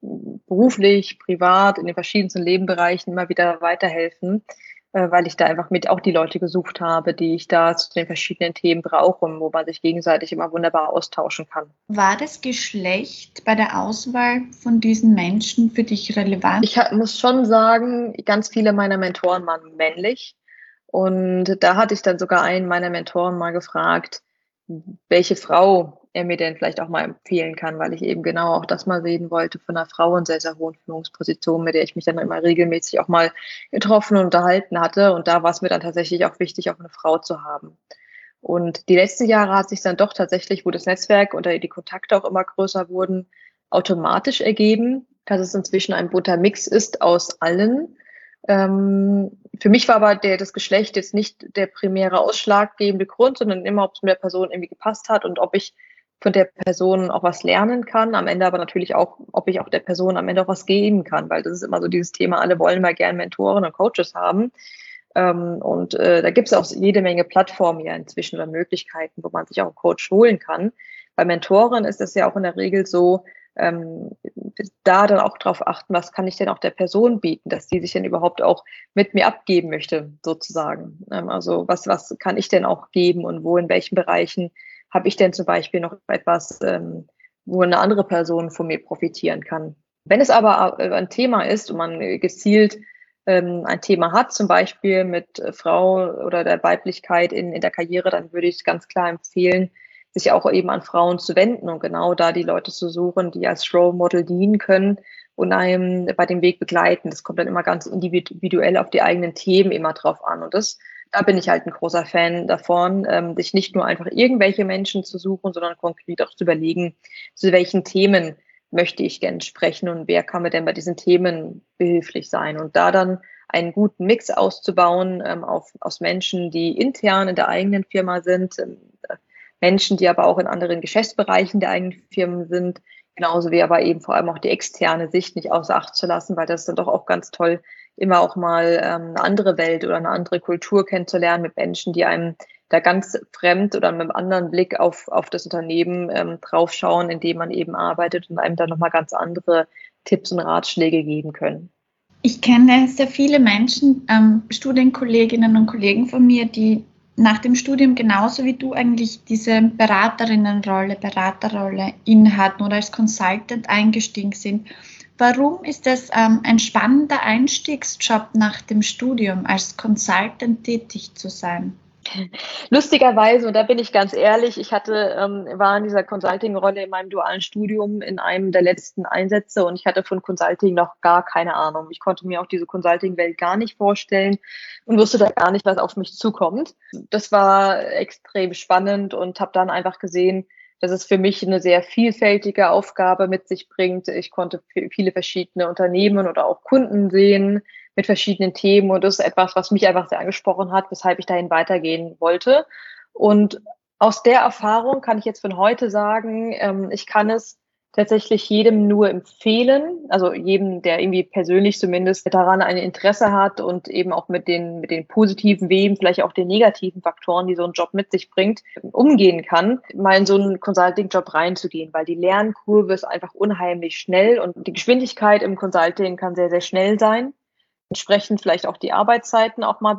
A: beruflich, privat, in den verschiedensten Lebenbereichen immer wieder weiterhelfen, äh, weil ich da einfach mit auch die Leute gesucht habe, die ich da zu den verschiedenen Themen brauche und wo man sich gegenseitig immer wunderbar austauschen kann.
C: War das Geschlecht bei der Auswahl von diesen Menschen für dich relevant?
A: Ich muss schon sagen, ganz viele meiner Mentoren waren männlich. Und da hatte ich dann sogar einen meiner Mentoren mal gefragt, welche Frau er mir denn vielleicht auch mal empfehlen kann, weil ich eben genau auch das mal sehen wollte von einer Frau in sehr, sehr hohen Führungspositionen, mit der ich mich dann immer regelmäßig auch mal getroffen und unterhalten hatte. Und da war es mir dann tatsächlich auch wichtig, auch eine Frau zu haben. Und die letzten Jahre hat sich dann doch tatsächlich, wo das Netzwerk und die Kontakte auch immer größer wurden, automatisch ergeben, dass es inzwischen ein bunter Mix ist aus allen. Ähm, für mich war aber der, das Geschlecht jetzt nicht der primäre ausschlaggebende Grund, sondern immer, ob es mit der Person irgendwie gepasst hat und ob ich von der Person auch was lernen kann. Am Ende aber natürlich auch, ob ich auch der Person am Ende auch was geben kann, weil das ist immer so dieses Thema, alle wollen mal gerne Mentoren und Coaches haben. Ähm, und äh, da gibt es auch jede Menge Plattformen ja inzwischen oder Möglichkeiten, wo man sich auch einen Coach holen kann. Bei Mentoren ist es ja auch in der Regel so, ähm, da dann auch darauf achten, was kann ich denn auch der Person bieten, dass die sich denn überhaupt auch mit mir abgeben möchte, sozusagen. Ähm, also was, was kann ich denn auch geben und wo, in welchen Bereichen habe ich denn zum Beispiel noch etwas, ähm, wo eine andere Person von mir profitieren kann. Wenn es aber ein Thema ist und man gezielt ähm, ein Thema hat, zum Beispiel mit Frau oder der Weiblichkeit in, in der Karriere, dann würde ich ganz klar empfehlen, sich auch eben an Frauen zu wenden und genau da die Leute zu suchen, die als Role Model dienen können und einem bei dem Weg begleiten. Das kommt dann immer ganz individuell auf die eigenen Themen immer drauf an. Und das, da bin ich halt ein großer Fan davon, ähm, sich nicht nur einfach irgendwelche Menschen zu suchen, sondern konkret auch zu überlegen, zu welchen Themen möchte ich gerne sprechen und wer kann mir denn bei diesen Themen behilflich sein. Und da dann einen guten Mix auszubauen ähm, auf, aus Menschen, die intern in der eigenen Firma sind, ähm, Menschen, die aber auch in anderen Geschäftsbereichen der eigenen Firmen sind, genauso wie aber eben vor allem auch die externe Sicht nicht außer Acht zu lassen, weil das ist dann doch auch ganz toll, immer auch mal ähm, eine andere Welt oder eine andere Kultur kennenzulernen mit Menschen, die einem da ganz fremd oder mit einem anderen Blick auf, auf das Unternehmen ähm, draufschauen, in dem man eben arbeitet und einem dann nochmal ganz andere Tipps und Ratschläge geben können.
C: Ich kenne sehr viele Menschen, ähm, Studienkolleginnen und Kollegen von mir, die nach dem Studium genauso wie du eigentlich diese Beraterinnenrolle, Beraterrolle innehatten oder als Consultant eingestiegen sind. Warum ist es ähm, ein spannender Einstiegsjob nach dem Studium, als Consultant tätig zu sein?
A: Lustigerweise, und da bin ich ganz ehrlich, ich hatte, ähm, war in dieser Consulting-Rolle in meinem dualen Studium in einem der letzten Einsätze und ich hatte von Consulting noch gar keine Ahnung. Ich konnte mir auch diese Consulting-Welt gar nicht vorstellen und wusste da gar nicht, was auf mich zukommt. Das war extrem spannend und habe dann einfach gesehen, dass es für mich eine sehr vielfältige Aufgabe mit sich bringt. Ich konnte viele verschiedene Unternehmen oder auch Kunden sehen mit verschiedenen Themen und das ist etwas, was mich einfach sehr angesprochen hat, weshalb ich dahin weitergehen wollte. Und aus der Erfahrung kann ich jetzt von heute sagen, ähm, ich kann es tatsächlich jedem nur empfehlen, also jedem, der irgendwie persönlich zumindest daran ein Interesse hat und eben auch mit den, mit den positiven Weben, vielleicht auch den negativen Faktoren, die so ein Job mit sich bringt, umgehen kann, mal in so einen Consulting-Job reinzugehen, weil die Lernkurve ist einfach unheimlich schnell und die Geschwindigkeit im Consulting kann sehr, sehr schnell sein. Entsprechend vielleicht auch die Arbeitszeiten auch mal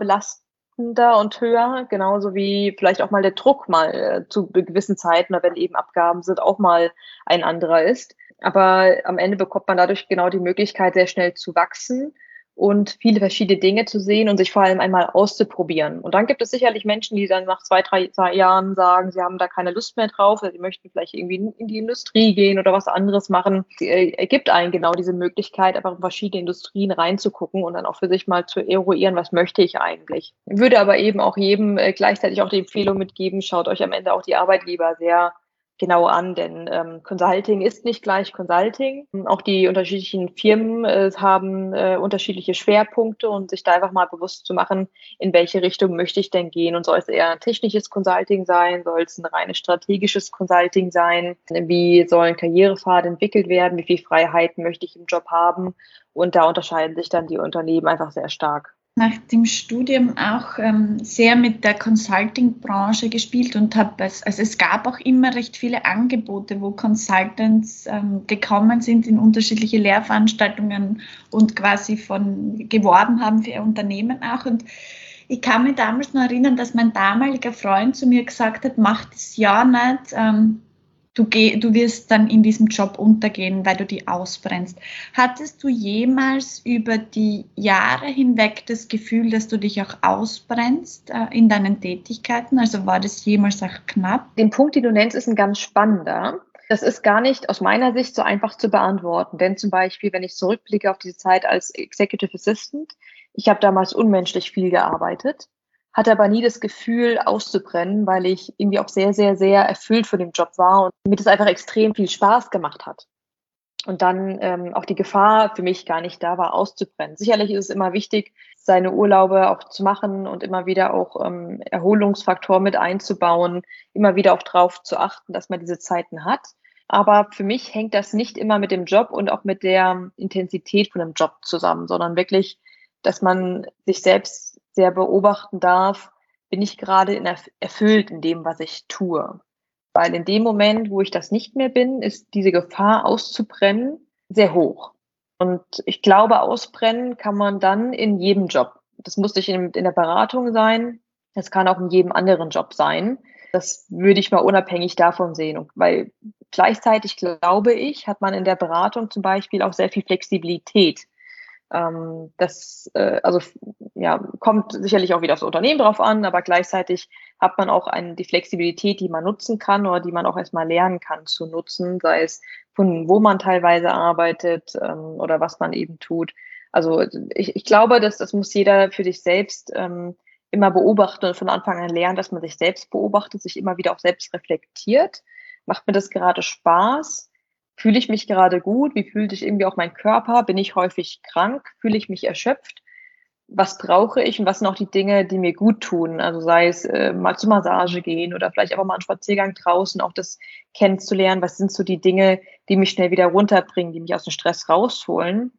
A: belastender und höher, genauso wie vielleicht auch mal der Druck mal äh, zu gewissen Zeiten, wenn eben Abgaben sind, auch mal ein anderer ist. Aber am Ende bekommt man dadurch genau die Möglichkeit, sehr schnell zu wachsen und viele verschiedene Dinge zu sehen und sich vor allem einmal auszuprobieren. Und dann gibt es sicherlich Menschen, die dann nach zwei, drei Jahren sagen, sie haben da keine Lust mehr drauf, sie möchten vielleicht irgendwie in die Industrie gehen oder was anderes machen. Es äh, gibt einen genau diese Möglichkeit, einfach in verschiedene Industrien reinzugucken und dann auch für sich mal zu eruieren, was möchte ich eigentlich. Ich würde aber eben auch jedem äh, gleichzeitig auch die Empfehlung mitgeben, schaut euch am Ende auch die Arbeitgeber sehr genau an, denn ähm, Consulting ist nicht gleich Consulting. Auch die unterschiedlichen Firmen äh, haben äh, unterschiedliche Schwerpunkte und sich da einfach mal bewusst zu machen, in welche Richtung möchte ich denn gehen. Und soll es eher ein technisches Consulting sein, soll es ein reines strategisches Consulting sein, wie sollen Karrierepfade entwickelt werden, wie viel Freiheiten möchte ich im Job haben? Und da unterscheiden sich dann die Unternehmen einfach sehr stark
C: nach dem Studium auch ähm, sehr mit der Consulting-Branche gespielt und habe also es gab auch immer recht viele Angebote, wo Consultants ähm, gekommen sind in unterschiedliche Lehrveranstaltungen und quasi von geworben haben für ihr Unternehmen auch. Und ich kann mich damals noch erinnern, dass mein damaliger Freund zu mir gesagt hat, mach das ja nicht. Ähm, du, geh, du wirst dann in diesem Job untergehen, weil du die ausbrennst. Hattest du jemals über die Jahre hinweg das Gefühl, dass du dich auch ausbrennst äh, in deinen Tätigkeiten? Also war das jemals auch knapp?
A: Den Punkt, den du nennst, ist ein ganz spannender. Das ist gar nicht aus meiner Sicht so einfach zu beantworten. Denn zum Beispiel, wenn ich zurückblicke auf diese Zeit als Executive Assistant, ich habe damals unmenschlich viel gearbeitet hatte aber nie das Gefühl auszubrennen, weil ich irgendwie auch sehr, sehr, sehr erfüllt von dem Job war und mir das einfach extrem viel Spaß gemacht hat. Und dann ähm, auch die Gefahr für mich gar nicht da war, auszubrennen. Sicherlich ist es immer wichtig, seine Urlaube auch zu machen und immer wieder auch ähm, Erholungsfaktor mit einzubauen, immer wieder auch drauf zu achten, dass man diese Zeiten hat. Aber für mich hängt das nicht immer mit dem Job und auch mit der Intensität von dem Job zusammen, sondern wirklich, dass man sich selbst sehr beobachten darf, bin ich gerade in erfüllt in dem, was ich tue. Weil in dem Moment, wo ich das nicht mehr bin, ist diese Gefahr auszubrennen sehr hoch. Und ich glaube, ausbrennen kann man dann in jedem Job. Das muss nicht in, in der Beratung sein, das kann auch in jedem anderen Job sein. Das würde ich mal unabhängig davon sehen. Und weil gleichzeitig glaube ich, hat man in der Beratung zum Beispiel auch sehr viel Flexibilität. Ähm, das äh, also ja kommt sicherlich auch wieder aufs Unternehmen drauf an, aber gleichzeitig hat man auch ein, die Flexibilität, die man nutzen kann oder die man auch erstmal lernen kann zu nutzen, sei es von wo man teilweise arbeitet ähm, oder was man eben tut. Also ich, ich glaube, dass das muss jeder für sich selbst ähm, immer beobachten und von Anfang an lernen, dass man sich selbst beobachtet, sich immer wieder auch selbst reflektiert. Macht mir das gerade Spaß? Fühle ich mich gerade gut? Wie fühlt sich irgendwie auch mein Körper? Bin ich häufig krank? Fühle ich mich erschöpft? Was brauche ich und was sind auch die Dinge, die mir gut tun? Also sei es äh, mal zur Massage gehen oder vielleicht einfach mal einen Spaziergang draußen, auch das kennenzulernen. Was sind so die Dinge, die mich schnell wieder runterbringen, die mich aus dem Stress rausholen?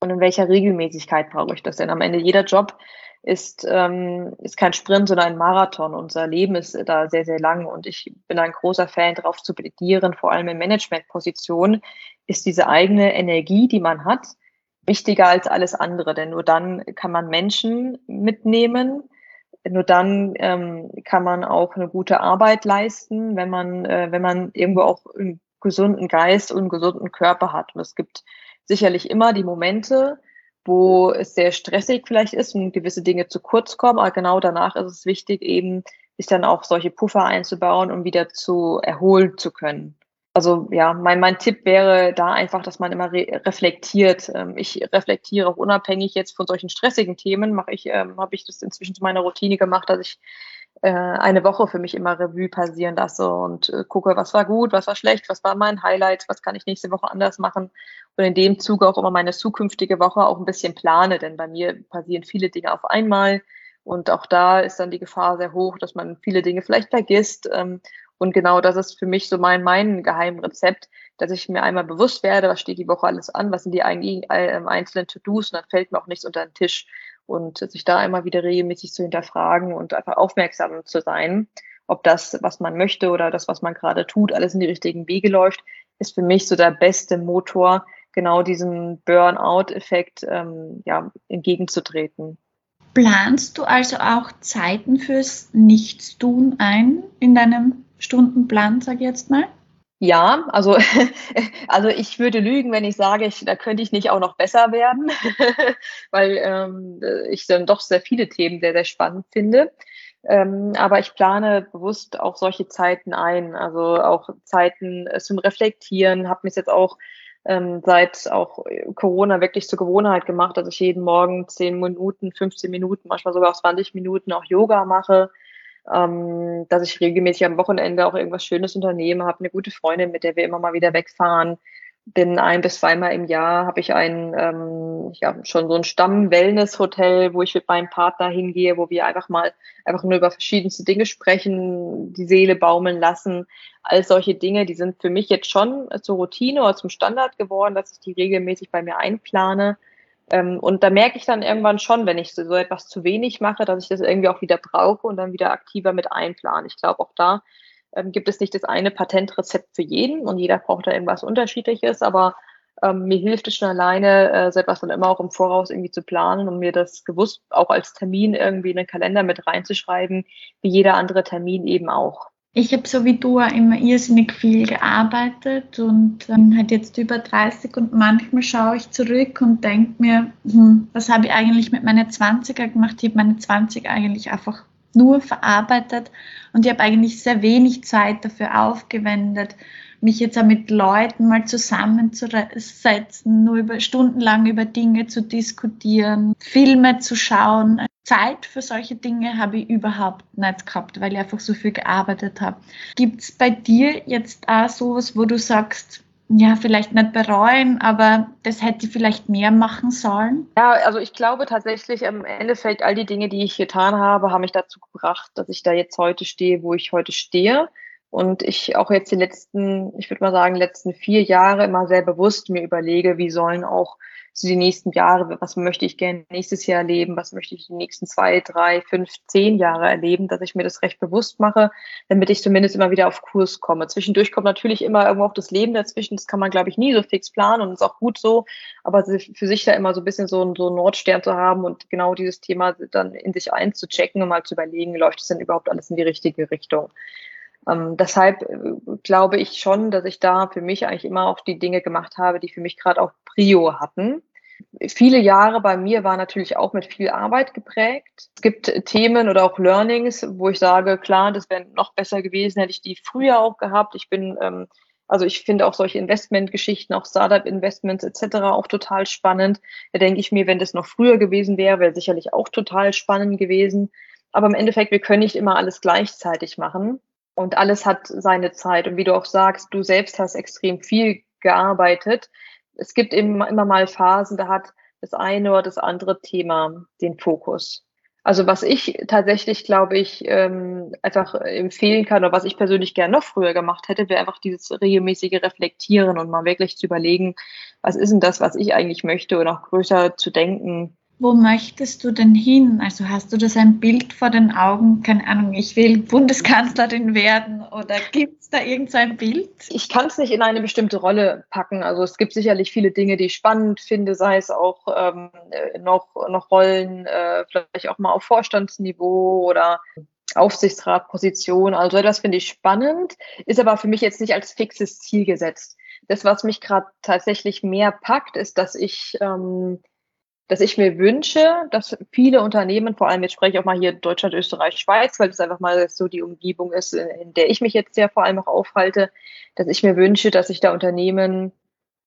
A: Und in welcher Regelmäßigkeit brauche ich das denn? Am Ende jeder Job ist, ähm, ist kein Sprint, sondern ein Marathon. Unser Leben ist da sehr, sehr lang und ich bin ein großer Fan, darauf zu plädieren, vor allem in Managementpositionen, ist diese eigene Energie, die man hat, wichtiger als alles andere. Denn nur dann kann man Menschen mitnehmen, nur dann ähm, kann man auch eine gute Arbeit leisten, wenn man, äh, wenn man irgendwo auch einen gesunden Geist und einen gesunden Körper hat. Und es gibt sicherlich immer die Momente, wo es sehr stressig vielleicht ist und gewisse Dinge zu kurz kommen, aber genau danach ist es wichtig, eben sich dann auch solche Puffer einzubauen, um wieder zu erholen zu können. Also ja, mein, mein Tipp wäre da einfach, dass man immer re reflektiert. Ähm, ich reflektiere auch unabhängig jetzt von solchen stressigen Themen, mache ich, ähm, habe ich das inzwischen zu meiner Routine gemacht, dass ich äh, eine Woche für mich immer Revue passieren lasse und äh, gucke, was war gut, was war schlecht, was war mein Highlight, was kann ich nächste Woche anders machen. Und in dem Zuge auch immer meine zukünftige Woche auch ein bisschen plane, denn bei mir passieren viele Dinge auf einmal. Und auch da ist dann die Gefahr sehr hoch, dass man viele Dinge vielleicht vergisst. Ähm, und genau das ist für mich so mein, mein Geheimrezept, dass ich mir einmal bewusst werde, was steht die Woche alles an, was sind die ähm, einzelnen To-Dos und dann fällt mir auch nichts unter den Tisch und sich da immer wieder regelmäßig zu hinterfragen und einfach aufmerksam zu sein, ob das, was man möchte oder das, was man gerade tut, alles in die richtigen Wege läuft, ist für mich so der beste Motor, genau diesem Burnout-Effekt ähm, ja, entgegenzutreten.
C: Planst du also auch Zeiten fürs Nichtstun ein in deinem Stundenplan, sag ich jetzt mal?
A: Ja, also, *laughs* also ich würde lügen, wenn ich sage, ich, da könnte ich nicht auch noch besser werden, *laughs* weil ähm, ich dann doch sehr viele Themen sehr, sehr spannend finde. Ähm, aber ich plane bewusst auch solche Zeiten ein, also auch Zeiten äh, zum Reflektieren, habe mich jetzt auch ähm, seit auch Corona wirklich zur Gewohnheit gemacht, dass ich jeden Morgen 10 Minuten, 15 Minuten, manchmal sogar auch 20 Minuten auch Yoga mache ähm, dass ich regelmäßig am Wochenende auch irgendwas Schönes unternehme, habe eine gute Freundin, mit der wir immer mal wieder wegfahren. Bin ein bis zweimal im Jahr habe ich ein ähm, ja, schon so ein Stamm-Wellness-Hotel, wo ich mit meinem Partner hingehe, wo wir einfach mal einfach nur über verschiedenste Dinge sprechen, die Seele baumeln lassen. All solche Dinge, die sind für mich jetzt schon zur Routine oder zum Standard geworden, dass ich die regelmäßig bei mir einplane. Ähm, und da merke ich dann irgendwann schon, wenn ich so, etwas zu wenig mache, dass ich das irgendwie auch wieder brauche und dann wieder aktiver mit einplanen. Ich glaube, auch da ähm, gibt es nicht das eine Patentrezept für jeden und jeder braucht da irgendwas Unterschiedliches, aber ähm, mir hilft es schon alleine, äh, so etwas dann immer auch im Voraus irgendwie zu planen und mir das gewusst auch als Termin irgendwie in den Kalender mit reinzuschreiben, wie jeder andere Termin eben auch.
C: Ich habe so wie du immer irrsinnig viel gearbeitet und ähm, halt jetzt über 30 und manchmal schaue ich zurück und denke mir, hm, was habe ich eigentlich mit meinen 20er gemacht? Ich habe meine 20 eigentlich einfach nur verarbeitet und ich habe eigentlich sehr wenig Zeit dafür aufgewendet, mich jetzt auch mit Leuten mal zusammenzusetzen, nur über stundenlang über Dinge zu diskutieren, Filme zu schauen. Zeit für solche Dinge habe ich überhaupt nicht gehabt, weil ich einfach so viel gearbeitet habe. Gibt es bei dir jetzt auch sowas, wo du sagst, ja, vielleicht nicht bereuen, aber das hätte ich vielleicht mehr machen sollen?
A: Ja, also ich glaube tatsächlich im Endeffekt, all die Dinge, die ich getan habe, haben mich dazu gebracht, dass ich da jetzt heute stehe, wo ich heute stehe. Und ich auch jetzt die letzten, ich würde mal sagen, letzten vier Jahre immer sehr bewusst mir überlege, wie sollen auch so die nächsten Jahre, was möchte ich gerne nächstes Jahr erleben, was möchte ich die nächsten zwei, drei, fünf, zehn Jahre erleben, dass ich mir das recht bewusst mache, damit ich zumindest immer wieder auf Kurs komme. Zwischendurch kommt natürlich immer irgendwo auch das Leben dazwischen, das kann man, glaube ich, nie so fix planen und ist auch gut so, aber für sich da immer so ein bisschen so, ein, so einen Nordstern zu haben und genau dieses Thema dann in sich einzuchecken und mal zu überlegen, läuft es denn überhaupt alles in die richtige Richtung. Ähm, deshalb äh, glaube ich schon, dass ich da für mich eigentlich immer auch die Dinge gemacht habe, die für mich gerade auch Prio hatten. Viele Jahre bei mir waren natürlich auch mit viel Arbeit geprägt. Es gibt Themen oder auch Learnings, wo ich sage, klar, das wäre noch besser gewesen, hätte ich die früher auch gehabt. Ich bin, ähm, also ich finde auch solche Investmentgeschichten, auch Startup-Investments etc. auch total spannend. Da denke ich mir, wenn das noch früher gewesen wäre, wäre sicherlich auch total spannend gewesen. Aber im Endeffekt, wir können nicht immer alles gleichzeitig machen. Und alles hat seine Zeit. Und wie du auch sagst, du selbst hast extrem viel gearbeitet. Es gibt eben immer mal Phasen, da hat das eine oder das andere Thema den Fokus. Also was ich tatsächlich, glaube ich, ähm, einfach empfehlen kann oder was ich persönlich gerne noch früher gemacht hätte, wäre einfach dieses regelmäßige Reflektieren und mal wirklich zu überlegen, was ist denn das, was ich eigentlich möchte und auch größer zu denken,
C: wo möchtest du denn hin? Also hast du das ein Bild vor den Augen? Keine Ahnung, ich will Bundeskanzlerin werden oder gibt es da irgendein Bild?
A: Ich kann es nicht in eine bestimmte Rolle packen. Also es gibt sicherlich viele Dinge, die ich spannend finde, sei es auch ähm, noch, noch Rollen, äh, vielleicht auch mal auf Vorstandsniveau oder Aufsichtsratposition. Also das finde ich spannend, ist aber für mich jetzt nicht als fixes Ziel gesetzt. Das, was mich gerade tatsächlich mehr packt, ist, dass ich ähm, dass ich mir wünsche, dass viele Unternehmen, vor allem jetzt spreche ich auch mal hier Deutschland, Österreich, Schweiz, weil das einfach mal so die Umgebung ist, in der ich mich jetzt ja vor allem auch aufhalte, dass ich mir wünsche, dass sich da Unternehmen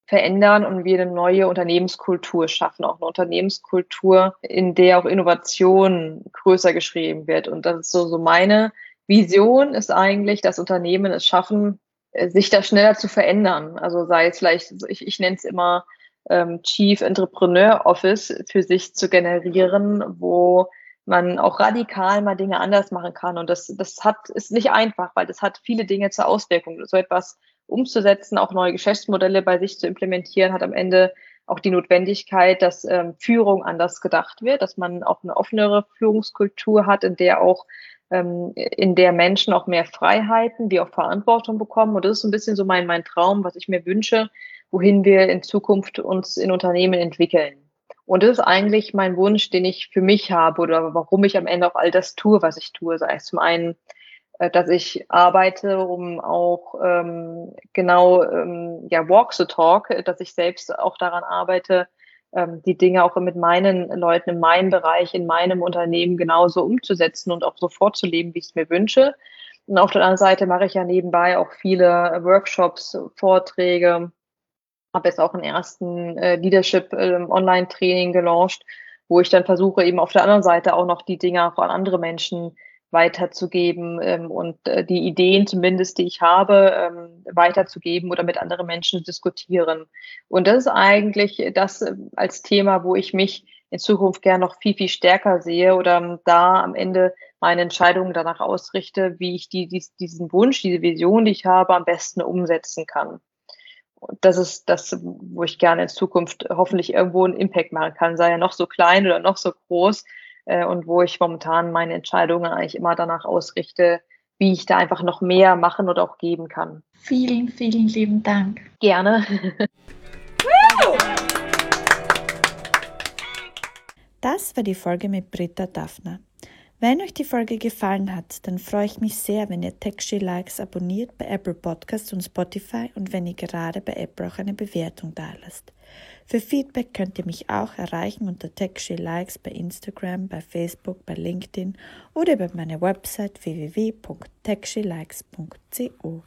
A: verändern und wir eine neue Unternehmenskultur schaffen, auch eine Unternehmenskultur, in der auch Innovation größer geschrieben wird. Und das ist so, so meine Vision ist eigentlich, dass Unternehmen es schaffen, sich da schneller zu verändern. Also sei es vielleicht, ich, ich nenne es immer ähm, Chief Entrepreneur Office für sich zu generieren, wo man auch radikal mal Dinge anders machen kann. Und das, das hat, ist nicht einfach, weil das hat viele Dinge zur Auswirkung. So etwas umzusetzen, auch neue Geschäftsmodelle bei sich zu implementieren, hat am Ende auch die Notwendigkeit, dass ähm, Führung anders gedacht wird, dass man auch eine offenere Führungskultur hat, in der auch ähm, in der Menschen auch mehr Freiheiten, wie auch Verantwortung bekommen. Und das ist ein bisschen so mein, mein Traum, was ich mir wünsche, wohin wir in Zukunft uns in Unternehmen entwickeln. Und das ist eigentlich mein Wunsch, den ich für mich habe oder warum ich am Ende auch all das tue, was ich tue. Sei es zum einen, äh, dass ich arbeite, um auch ähm, genau ähm, ja Walk the Talk, dass ich selbst auch daran arbeite, ähm, die Dinge auch mit meinen Leuten in meinem Bereich, in meinem Unternehmen genauso umzusetzen und auch so vorzuleben, wie ich es mir wünsche. Und auf der anderen Seite mache ich ja nebenbei auch viele Workshops, Vorträge, habe jetzt auch einen ersten äh, Leadership äh, Online-Training gelauncht, wo ich dann versuche, eben auf der anderen Seite auch noch die Dinge auch an andere Menschen weiterzugeben ähm, und äh, die Ideen zumindest, die ich habe, ähm, weiterzugeben oder mit anderen Menschen diskutieren. Und das ist eigentlich das äh, als Thema, wo ich mich in Zukunft gern noch viel, viel stärker sehe oder ähm, da am Ende meine Entscheidungen danach ausrichte, wie ich die, dies, diesen Wunsch, diese Vision, die ich habe, am besten umsetzen kann. Und das ist das, wo ich gerne in Zukunft hoffentlich irgendwo einen Impact machen kann, sei er noch so klein oder noch so groß. Äh, und wo ich momentan meine Entscheidungen eigentlich immer danach ausrichte, wie ich da einfach noch mehr machen oder auch geben kann.
C: Vielen, vielen lieben Dank.
A: Gerne.
B: Das war die Folge mit Britta Daphner. Wenn euch die Folge gefallen hat, dann freue ich mich sehr, wenn ihr TechShe Likes abonniert bei Apple Podcasts und Spotify und wenn ihr gerade bei Apple auch eine Bewertung dalasst. Für Feedback könnt ihr mich auch erreichen unter TechShe Likes bei Instagram, bei Facebook, bei LinkedIn oder über meine Website www.techshelikes.co.